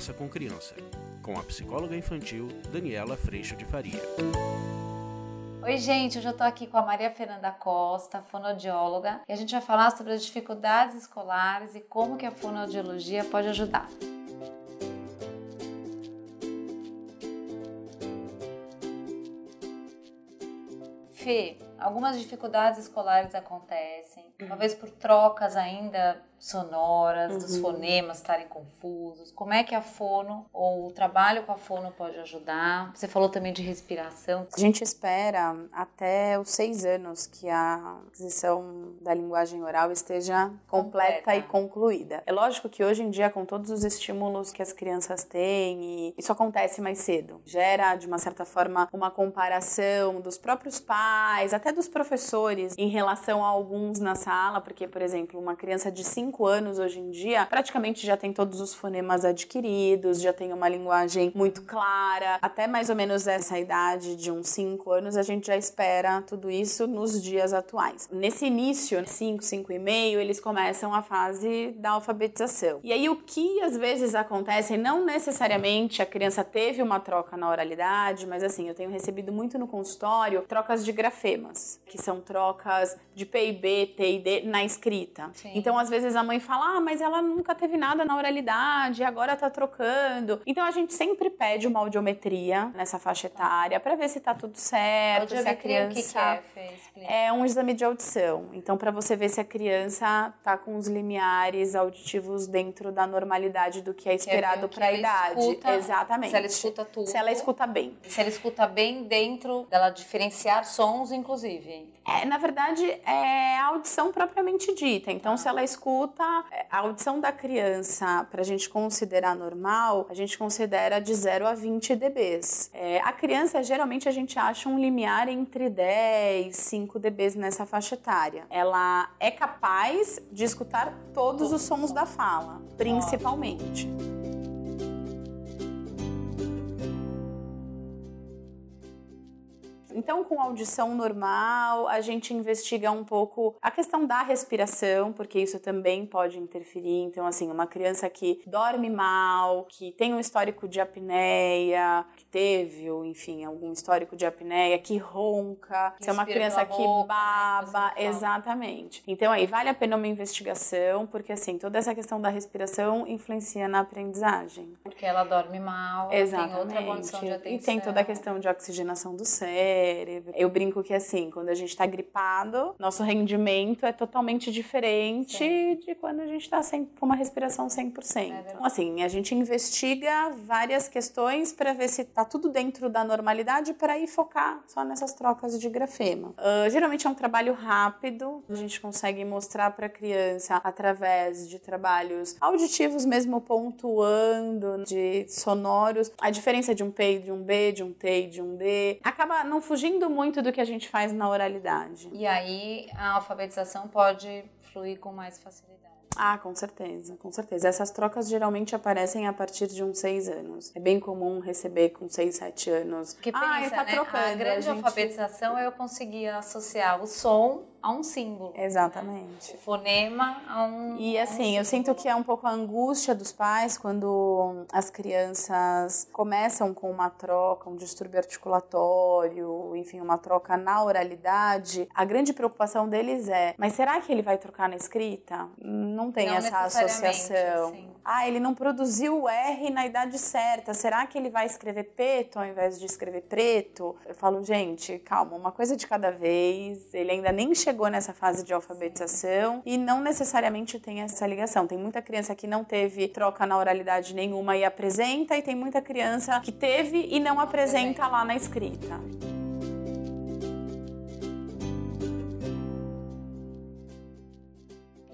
Conversa com Criança, com a psicóloga infantil Daniela Freixo de Faria. Oi, gente, hoje eu tô aqui com a Maria Fernanda Costa, fonoaudióloga, e a gente vai falar sobre as dificuldades escolares e como que a fonoaudiologia pode ajudar. Fê, algumas dificuldades escolares acontecem, talvez por trocas ainda sonoras, uhum. dos fonemas estarem confusos. Como é que a fono ou o trabalho com a fono pode ajudar? Você falou também de respiração. A gente espera até os seis anos que a aquisição da linguagem oral esteja completa, completa. e concluída. É lógico que hoje em dia, com todos os estímulos que as crianças têm, isso acontece mais cedo. Gera, de uma certa forma, uma comparação dos próprios pais, até dos professores, em relação a alguns na sala, porque, por exemplo, uma criança de 5 5 anos hoje em dia, praticamente já tem todos os fonemas adquiridos, já tem uma linguagem muito clara. Até mais ou menos essa idade de uns 5 anos, a gente já espera tudo isso nos dias atuais. Nesse início, 5, 5 e meio, eles começam a fase da alfabetização. E aí o que às vezes acontece, não necessariamente a criança teve uma troca na oralidade, mas assim, eu tenho recebido muito no consultório trocas de grafemas, que são trocas de P e B, T e D na escrita. Sim. Então, às vezes a mãe fala, ah, mas ela nunca teve nada na oralidade, agora tá trocando. Então a gente sempre pede uma audiometria nessa faixa etária para ver se tá tudo certo, se a criança. O que, que é, Fê? É um exame de audição. Então, para você ver se a criança tá com os limiares auditivos dentro da normalidade do que é esperado para a idade. Escuta, Exatamente. Se ela escuta tudo. Se ela escuta bem. Se ela escuta bem dentro dela diferenciar sons, inclusive. É, na verdade, é a audição propriamente dita. Então, se ela escuta escuta, é, a audição da criança, para a gente considerar normal, a gente considera de 0 a 20 dBs. É, a criança, geralmente, a gente acha um limiar entre 10 e 5 dBs nessa faixa etária. Ela é capaz de escutar todos os sons da fala, principalmente. Então, com audição normal, a gente investiga um pouco a questão da respiração, porque isso também pode interferir. Então, assim, uma criança que dorme mal, que tem um histórico de apneia, que teve, ou enfim, algum histórico de apneia, que ronca, que se é uma criança que boca, baba, né, exatamente. Então, aí vale a pena uma investigação, porque assim, toda essa questão da respiração influencia na aprendizagem. Porque ela dorme mal, Exatamente. tem outra condição de atenção. E tem toda a questão de oxigenação do cérebro cérebro. Eu brinco que assim, quando a gente tá gripado, nosso rendimento é totalmente diferente Sim. de quando a gente tá sem, com uma respiração 100%. É então, assim, a gente investiga várias questões para ver se tá tudo dentro da normalidade para ir focar só nessas trocas de grafema. Uh, geralmente é um trabalho rápido, a gente consegue mostrar para a criança através de trabalhos auditivos mesmo pontuando, de sonoros, a diferença de um P, de um B, de um T e de um D. Acaba não fugindo fugindo muito do que a gente faz na oralidade. E aí a alfabetização pode fluir com mais facilidade. Ah, com certeza, com certeza. Essas trocas geralmente aparecem a partir de uns seis anos. É bem comum receber com seis, sete anos. Que pensa, ah, tá né? trocando. A grande a gente... alfabetização é eu conseguir associar o som a um símbolo. Exatamente. Né? O fonema a um. E assim, um eu sinto que é um pouco a angústia dos pais quando as crianças começam com uma troca, um distúrbio articulatório, enfim, uma troca na oralidade. A grande preocupação deles é: mas será que ele vai trocar na escrita? Não tem não essa associação. Sim. Ah, ele não produziu o R na idade certa. Será que ele vai escrever preto ao invés de escrever preto? Eu falo, gente, calma, uma coisa de cada vez. Ele ainda nem chegou chegou nessa fase de alfabetização e não necessariamente tem essa ligação. Tem muita criança que não teve troca na oralidade nenhuma e apresenta, e tem muita criança que teve e não apresenta lá na escrita.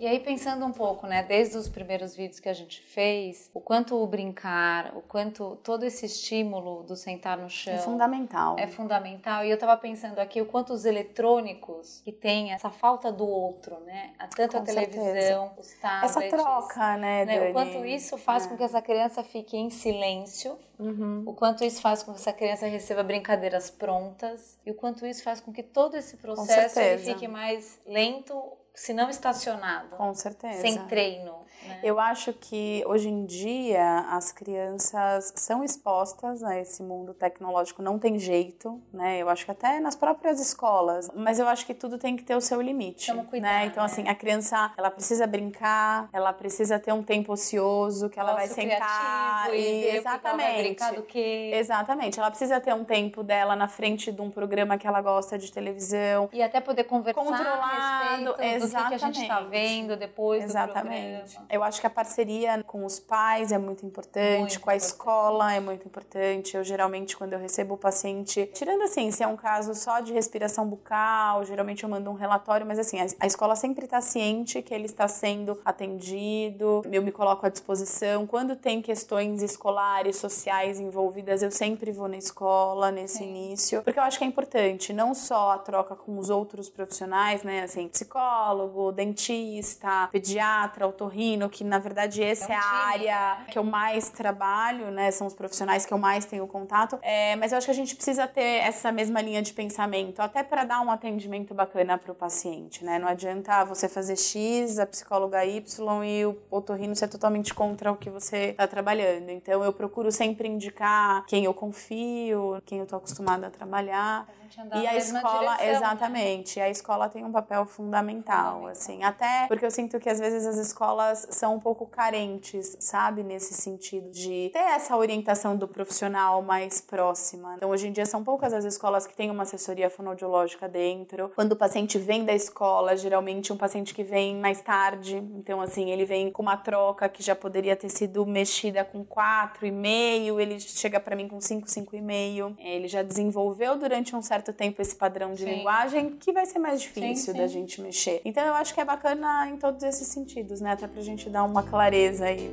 E aí pensando um pouco, né, desde os primeiros vídeos que a gente fez, o quanto o brincar, o quanto todo esse estímulo do sentar no chão é fundamental. É fundamental. E eu tava pensando aqui o quanto os eletrônicos que tem essa falta do outro, né, tanto com a televisão, certeza. os tablets, essa troca, né, né o quanto isso faz é. com que essa criança fique em silêncio, uhum. o quanto isso faz com que essa criança receba brincadeiras prontas e o quanto isso faz com que todo esse processo fique mais lento se não estacionado. Com certeza. Sem treino. Né? Eu acho que hoje em dia as crianças são expostas a esse mundo tecnológico, não tem jeito, né? Eu acho que até nas próprias escolas, mas eu acho que tudo tem que ter o seu limite, cuidar, né? Então né? assim, a criança, ela precisa brincar, ela precisa ter um tempo ocioso que ela vai Nosso sentar criativo e, ver o que ela exatamente. vai. Exatamente, ela precisa ter um tempo dela na frente de um programa que ela gosta de televisão. E até poder conversar respeito do que, a gente está exatamente. vendo depois Exatamente. Eu acho que a parceria com os pais é muito importante, Muito com a importante. escola é muito importante. Eu geralmente, quando eu recebo o paciente, tirando assim, se é um caso só de respiração bucal, geralmente eu mando um relatório, mas assim, a, escola sempre está ciente que ele está sendo atendido, eu me coloco à disposição. Quando tem questões escolares, sociais envolvidas, eu sempre vou na escola nesse Sim. início, porque eu acho que é importante não só a troca com os outros profissionais, né, assim, psicólogo, dentista, pediatra, otorrino, que na verdade essa É é, um a time, área né? que eu mais trabalho, né, são os profissionais que eu mais tenho contato, é, mas eu acho que a gente precisa ter essa mesma linha de pensamento, até para dar um atendimento bacana para o paciente, né, não adianta você fazer X, a psicóloga Y e o otorrino ser totalmente contra o que você está trabalhando, então eu procuro sempre indicar quem eu confio, quem eu estou acostumada a trabalhar, A e a escola, direção, né? exatamente, a escola tem um papel fundamental, Fundamental. assim, até porque eu sinto que às vezes as escolas são um pouco carentes, sabe, nesse sentido de ter essa orientação do profissional mais próxima. Então, hoje em dia são poucas as escolas que têm uma assessoria fonoaudiológica dentro. Quando o paciente vem da escola, geralmente um paciente que vem mais tarde, então assim, ele vem com uma troca que já poderia ter sido mexida com 4,5, ele chega para mim com 5, 5,5. Ele já desenvolveu durante um certo tempo esse padrão de Sim. linguagem que vai ser mais difícil sim. da gente mexer. Então eu acho que é bacana em todos esses sentidos, né? Até pra gente dar uma clareza aí.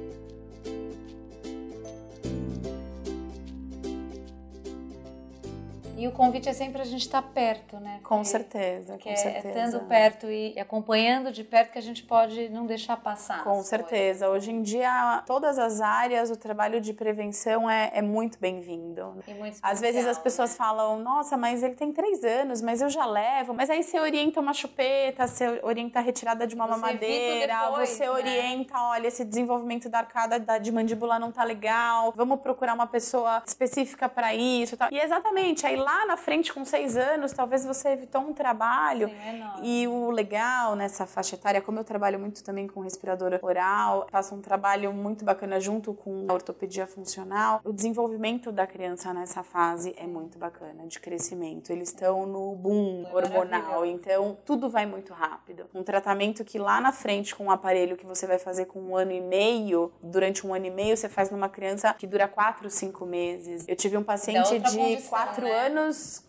E o convite é sempre a gente estar perto, né? Com Fê? certeza, Porque com é certeza. estando perto e acompanhando de perto que a gente pode não deixar passar. Com certeza. Hoje em dia, todas as áreas, o trabalho de prevenção é, é muito bem-vindo. coisas. Às vezes as especial, pessoas né? falam, nossa, mas ele tem três anos, mas eu já levo. Mas aí você orienta uma chupeta, você orienta a retirada de uma Você mamadeira, depois, você né? orienta, olha, esse desenvolvimento da arcada da- de mandíbula não tá legal, vamos procurar uma pessoa específica para isso. tal. E exatamente, aí lá na frente, com seis anos, talvez você evitou um trabalho. Sim, é. E o legal nessa faixa etária, como eu trabalho muito também com respirador oral, faço um trabalho muito bacana junto com a ortopedia funcional, o desenvolvimento da criança nessa fase é muito bacana, de crescimento. Eles estão no boom É hormonal, então tudo vai muito rápido. Um tratamento que lá na frente, com um aparelho que você vai fazer com um ano e meio, durante um ano e meio, você faz numa criança que dura quatro, cinco meses. Eu tive um paciente de quatro né? anos,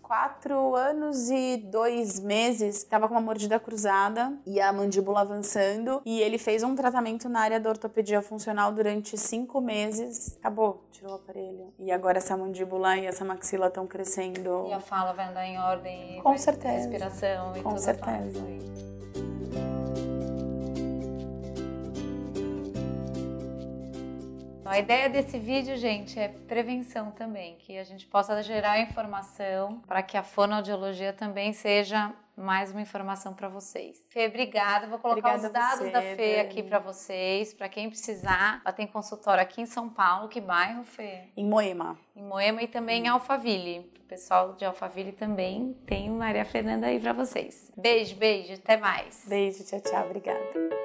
quatro anos e dois meses, tava com uma mordida cruzada e a mandíbula avançando. E ele fez um tratamento na área da ortopedia funcional durante cinco meses. Acabou, tirou o aparelho. E agora essa mandíbula e essa maxila estão crescendo. E a fala vai andar em ordem. Com certeza. Respiração e Com tudo certeza. fácil. A ideia desse vídeo, gente, é prevenção também, que a gente possa gerar informação para que a fonoaudiologia também seja mais uma informação para vocês. Fê, obrigada. Vou colocar Obrigada os dados você, da Fê aqui para vocês, para quem precisar. Ela tem consultório aqui em São Paulo. Que bairro, Fê? Em Moema. Em Moema e também em Alphaville. O pessoal de Alphaville também tem Maria Fernanda aí para vocês. Beijo, beijo. Até mais. Beijo, tchau, tchau. Obrigada.